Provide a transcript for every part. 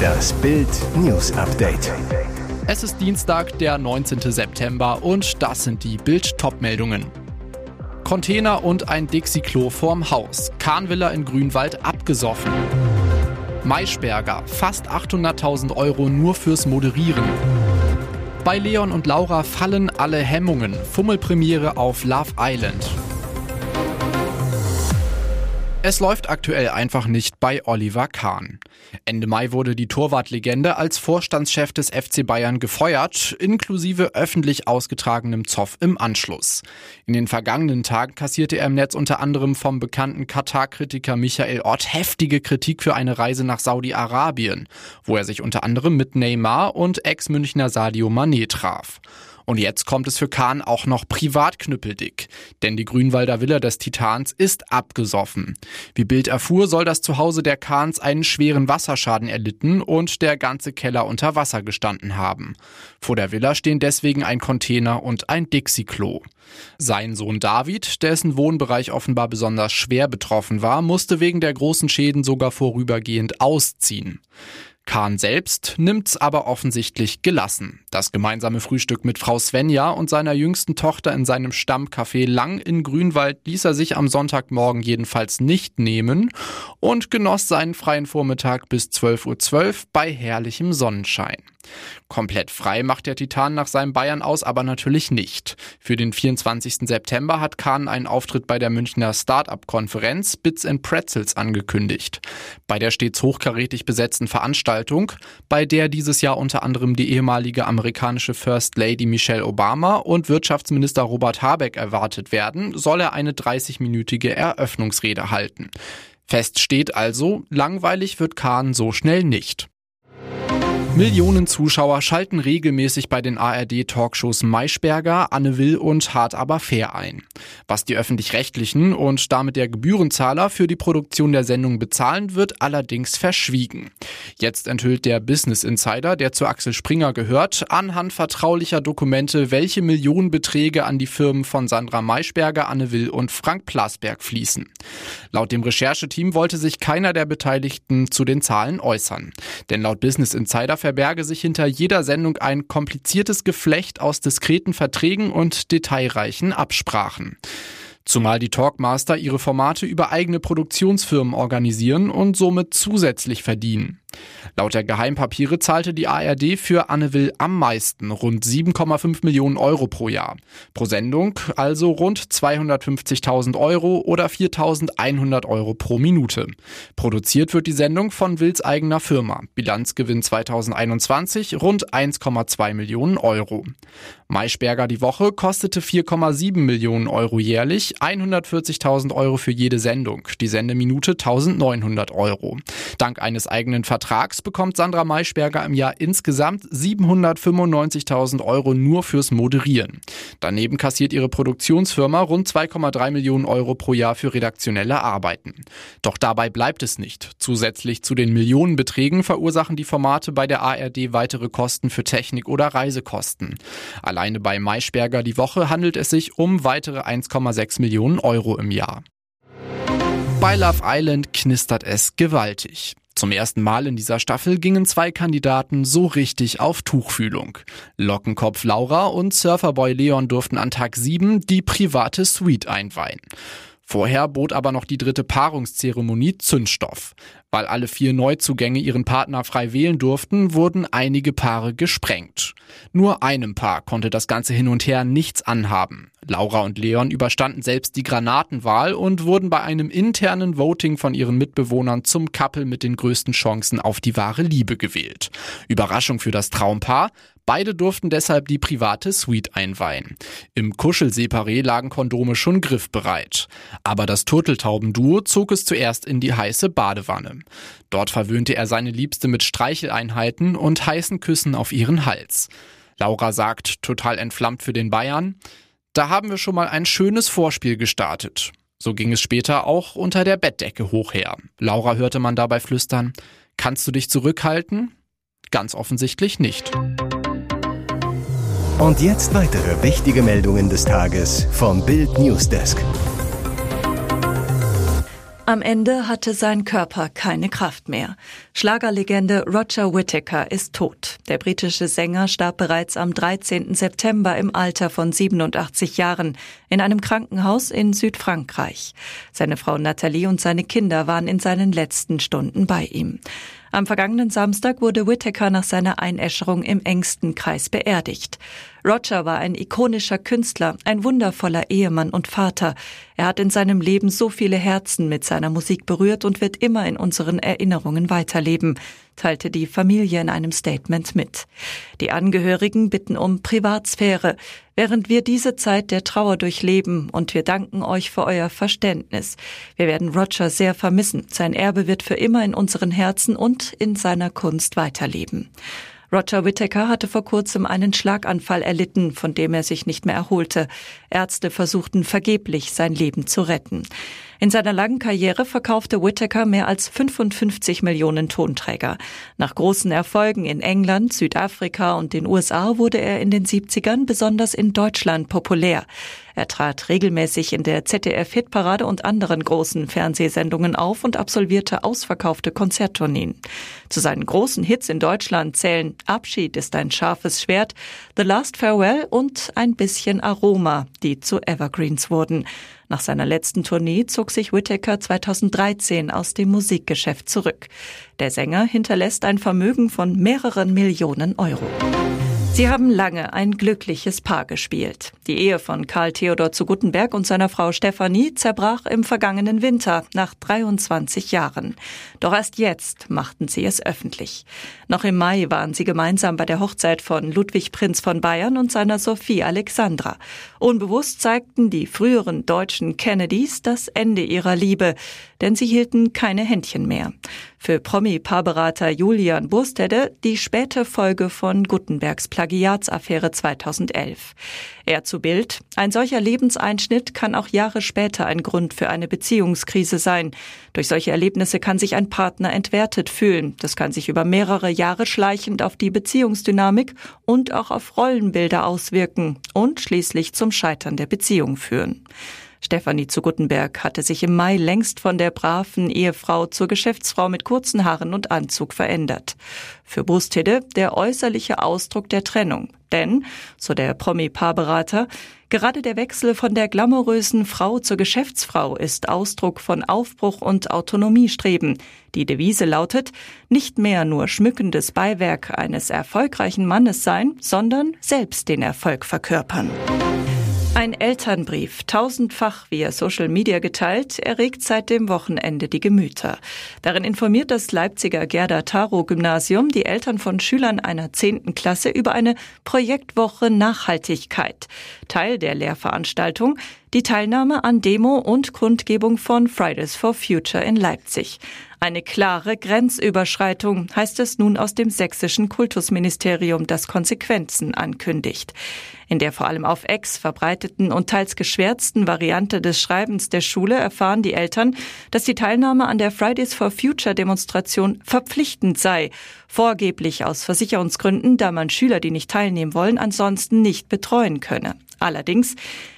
Das Bild News Update. Es ist Dienstag, der 19. September und das sind die Bild-Top-Meldungen. Container und ein Dixie-Klo vorm Haus. Kahnvilla in Grünwald abgesoffen. Maischberger, fast 800.000 Euro nur fürs Moderieren. Bei Leon und Laura fallen alle Hemmungen. Fummelpremiere auf Love Island. Es läuft aktuell einfach nicht bei Oliver Kahn. Ende Mai wurde die Torwartlegende als Vorstandschef des FC Bayern gefeuert, inklusive öffentlich ausgetragenem Zoff im Anschluss. In den vergangenen Tagen kassierte er im Netz unter anderem vom bekannten Katar-Kritiker Michael Ott heftige Kritik für eine Reise nach Saudi-Arabien, wo er sich unter anderem mit Neymar und Ex-Münchner Sadio Mané traf. Und jetzt kommt es für Kahn auch noch privat knüppeldick. Denn die Grünwalder Villa des Titans ist abgesoffen. Wie Bild erfuhr, soll das Zuhause der Kahns einen schweren Wasserschaden erlitten und der ganze Keller unter Wasser gestanden haben. Vor der Villa stehen deswegen ein Container und ein Dixie-Klo. Sein Sohn David, dessen Wohnbereich offenbar besonders schwer betroffen war, musste wegen der großen Schäden sogar vorübergehend ausziehen. Kahn selbst nimmt's aber offensichtlich gelassen. Das gemeinsame Frühstück mit Frau Svenja und seiner jüngsten Tochter in seinem Stammcafé Lang in Grünwald ließ er sich am Sonntagmorgen jedenfalls nicht nehmen und genoss seinen freien Vormittag bis 12.12 Uhr bei herrlichem Sonnenschein. Komplett frei macht der Titan nach seinem Bayern aus aber natürlich nicht. Für den 24. September hat Kahn einen Auftritt bei der Münchner Start-up-Konferenz Bits and Pretzels angekündigt. Bei der stets hochkarätig besetzten Veranstaltung, bei der dieses Jahr unter anderem die ehemalige amerikanische First Lady Michelle Obama und Wirtschaftsminister Robert Habeck erwartet werden, soll er eine 30-minütige Eröffnungsrede halten. Fest steht also, langweilig wird Kahn so schnell nicht. Millionen Zuschauer schalten regelmäßig bei den ARD-Talkshows Maischberger, Anne Will und Hart aber fair ein. Was die öffentlich-rechtlichen und damit der Gebührenzahler für die Produktion der Sendung bezahlen, wird allerdings verschwiegen. Jetzt enthüllt der Business Insider, der zu Axel Springer gehört, anhand vertraulicher Dokumente, welche Millionenbeträge an die Firmen von Sandra Maischberger, Anne Will und Frank Plasberg fließen. Laut dem Rechercheteam wollte sich keiner der Beteiligten zu den Zahlen äußern. Denn laut Business Insider verberge sich hinter jeder Sendung ein kompliziertes Geflecht aus diskreten Verträgen und detailreichen Absprachen. Zumal die Talkmaster ihre Formate über eigene Produktionsfirmen organisieren und somit zusätzlich verdienen. Laut der Geheimpapiere zahlte die ARD für Anne Will am meisten, rund 7,5 Millionen Euro pro Jahr. Pro Sendung also rund 250.000 Euro oder 4.100 Euro pro Minute. Produziert wird die Sendung von Wills eigener Firma. Bilanzgewinn 2021 rund 1,2 Millionen Euro. Maischberger die Woche kostete 4,7 Millionen Euro jährlich, 140.000 Euro für jede Sendung, die Sendeminute 1.900 Euro. Dank eines eigenen Vertrags Vertrags bekommt Sandra Maischberger im Jahr insgesamt 795.000 Euro nur fürs Moderieren. Daneben kassiert ihre Produktionsfirma rund 2,3 Millionen Euro pro Jahr für redaktionelle Arbeiten. Doch dabei bleibt es nicht. Zusätzlich zu den Millionenbeträgen verursachen die Formate bei der ARD weitere Kosten für Technik oder Reisekosten. Alleine bei Maischberger die Woche handelt es sich um weitere 1,6 Millionen Euro im Jahr. Bei Love Island knistert es gewaltig. Zum ersten Mal in dieser Staffel gingen zwei Kandidaten so richtig auf Tuchfühlung. Lockenkopf Laura und Surferboy Leon durften an Tag 7 die private Suite einweihen. Vorher bot aber noch die dritte Paarungszeremonie Zündstoff. Weil alle vier Neuzugänge ihren Partner frei wählen durften, wurden einige Paare gesprengt. Nur einem Paar konnte das ganze hin und her nichts anhaben. Laura und Leon überstanden selbst die Granatenwahl und wurden bei einem internen Voting von ihren Mitbewohnern zum Couple mit den größten Chancen auf die wahre Liebe gewählt. Überraschung für das Traumpaar. Beide durften deshalb die private Suite einweihen. Im Kuschelseparé lagen Kondome schon griffbereit. Aber das Turteltaubenduo zog es zuerst in die heiße Badewanne. Dort verwöhnte er seine Liebste mit Streicheleinheiten und heißen Küssen auf ihren Hals. Laura sagt, total entflammt für den Bayern, da haben wir schon mal ein schönes Vorspiel gestartet. So ging es später auch unter der Bettdecke hochher. Laura hörte man dabei flüstern, kannst du dich zurückhalten? Ganz offensichtlich nicht. Und jetzt weitere wichtige Meldungen des Tages vom Bild Newsdesk. Am Ende hatte sein Körper keine Kraft mehr. Schlagerlegende Roger Whittaker ist tot. Der britische Sänger starb bereits am 13. September im Alter von 87 Jahren in einem Krankenhaus in Südfrankreich. Seine Frau Nathalie und seine Kinder waren in seinen letzten Stunden bei ihm. Am vergangenen Samstag wurde Whittaker nach seiner Einäscherung im engsten Kreis beerdigt. Roger war ein ikonischer Künstler, ein wundervoller Ehemann und Vater. Er hat in seinem Leben so viele Herzen mit seiner Musik berührt und wird immer in unseren Erinnerungen weiterleben, teilte die Familie in einem Statement mit. Die Angehörigen bitten um Privatsphäre, während wir diese Zeit der Trauer durchleben und wir danken euch für euer Verständnis. Wir werden Roger sehr vermissen. Sein Erbe wird für immer in unseren Herzen und in seiner Kunst weiterleben. Roger Whittaker hatte vor kurzem einen Schlaganfall erlitten, von dem er sich nicht mehr erholte. Ärzte versuchten vergeblich, sein Leben zu retten. In seiner langen Karriere verkaufte Whittaker mehr als 55 Millionen Tonträger. Nach großen Erfolgen in England, Südafrika und den USA wurde er in den 70ern besonders in Deutschland populär. Er trat regelmäßig in der ZDF-Hitparade und anderen großen Fernsehsendungen auf und absolvierte ausverkaufte Konzerttourneen. Zu seinen großen Hits in Deutschland zählen Abschied ist ein scharfes Schwert, The Last Farewell und ein bisschen Aroma, die zu Evergreens wurden. Nach seiner letzten Tournee zog sich Whittaker 2013 aus dem Musikgeschäft zurück. Der Sänger hinterlässt ein Vermögen von mehreren Millionen Euro. Sie haben lange ein glückliches Paar gespielt. Die Ehe von Karl Theodor zu Guttenberg und seiner Frau Stefanie zerbrach im vergangenen Winter nach 23 Jahren. Doch erst jetzt machten sie es öffentlich. Noch im Mai waren sie gemeinsam bei der Hochzeit von Ludwig Prinz von Bayern und seiner Sophie Alexandra. Unbewusst zeigten die früheren deutschen Kennedys das Ende ihrer Liebe, denn sie hielten keine Händchen mehr. Für Promi-Paarberater Julian Burstede die späte Folge von Gutenbergs Plagiatsaffäre 2011. Er zu Bild, ein solcher Lebenseinschnitt kann auch Jahre später ein Grund für eine Beziehungskrise sein. Durch solche Erlebnisse kann sich ein Partner entwertet fühlen. Das kann sich über mehrere Jahre schleichend auf die Beziehungsdynamik und auch auf Rollenbilder auswirken und schließlich zum Scheitern der Beziehung führen. Stefanie zu Guttenberg hatte sich im Mai längst von der braven Ehefrau zur Geschäftsfrau mit kurzen Haaren und Anzug verändert. Für Brustede der äußerliche Ausdruck der Trennung. Denn, so der Promi-Paarberater, gerade der Wechsel von der glamourösen Frau zur Geschäftsfrau ist Ausdruck von Aufbruch und Autonomiestreben. Die Devise lautet, nicht mehr nur schmückendes Beiwerk eines erfolgreichen Mannes sein, sondern selbst den Erfolg verkörpern. Ein Elternbrief, tausendfach via Social Media geteilt, erregt seit dem Wochenende die Gemüter. Darin informiert das Leipziger Gerda Taro Gymnasium die Eltern von Schülern einer zehnten Klasse über eine Projektwoche Nachhaltigkeit. Teil der Lehrveranstaltung die Teilnahme an Demo und Kundgebung von Fridays for Future in Leipzig. Eine klare Grenzüberschreitung, heißt es nun aus dem sächsischen Kultusministerium, das Konsequenzen ankündigt. In der vor allem auf Ex verbreiteten und teils geschwärzten Variante des Schreibens der Schule erfahren die Eltern, dass die Teilnahme an der Fridays for Future Demonstration verpflichtend sei, vorgeblich aus Versicherungsgründen, da man Schüler, die nicht teilnehmen wollen, ansonsten nicht betreuen könne. Allerdings,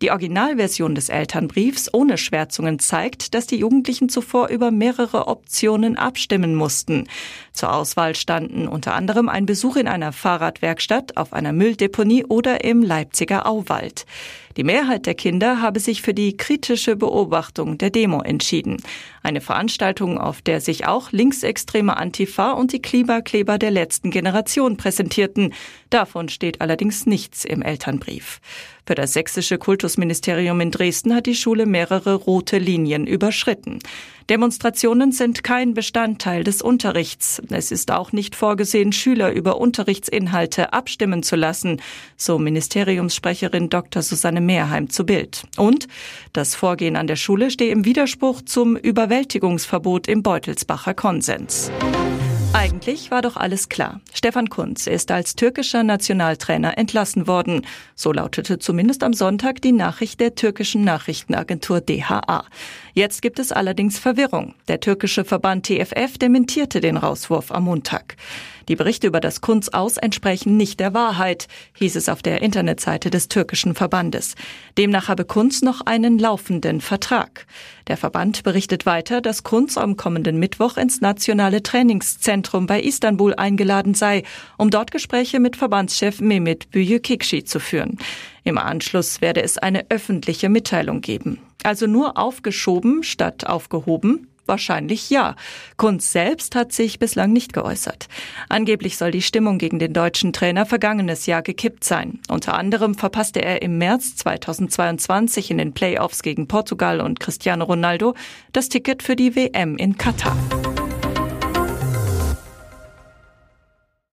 die Originalversion des Elternbriefs ohne Schwärzungen zeigt, dass die Jugendlichen zuvor über mehrere Optionen abstimmen mussten. Zur Auswahl standen unter anderem ein Besuch in einer Fahrradwerkstatt, auf einer Mülldeponie oder im Leipziger Auwald. Die Mehrheit der Kinder habe sich für die kritische Beobachtung der Demo entschieden. Eine Veranstaltung, auf der sich auch linksextreme Antifa und die Klimakleber der letzten Generation präsentierten. Davon steht allerdings nichts im Elternbrief. Für das sächsische Kultusministerium in Dresden hat die Schule mehrere rote Linien überschritten. Demonstrationen sind kein Bestandteil des Unterrichts. Es ist auch nicht vorgesehen, Schüler über Unterrichtsinhalte abstimmen zu lassen, so Ministeriumssprecherin Dr. Susanne Mehrheim zu Bild. Und das Vorgehen an der Schule stehe im Widerspruch zum Überwältigungsverbot im Beutelsbacher Konsens. Eigentlich war doch alles klar. Stefan Kunz ist als türkischer Nationaltrainer entlassen worden. So lautete zumindest am Sonntag die Nachricht der türkischen Nachrichtenagentur DHA. Jetzt gibt es allerdings Verwirrung. Der türkische Verband TFF dementierte den Rauswurf am Montag. Die Berichte über das Kunz aus entsprechen nicht der Wahrheit, hieß es auf der Internetseite des türkischen Verbandes. Demnach habe Kunz noch einen laufenden Vertrag. Der Verband berichtet weiter, dass Kunz am kommenden Mittwoch ins nationale Trainingszentrum bei Istanbul eingeladen sei, um dort Gespräche mit Verbandschef Mehmet Büyükekşi zu führen. Im Anschluss werde es eine öffentliche Mitteilung geben. Also nur aufgeschoben statt aufgehoben? Wahrscheinlich ja. Kunz selbst hat sich bislang nicht geäußert. Angeblich soll die Stimmung gegen den deutschen Trainer vergangenes Jahr gekippt sein. Unter anderem verpasste er im März 2022 in den Playoffs gegen Portugal und Cristiano Ronaldo das Ticket für die WM in Katar.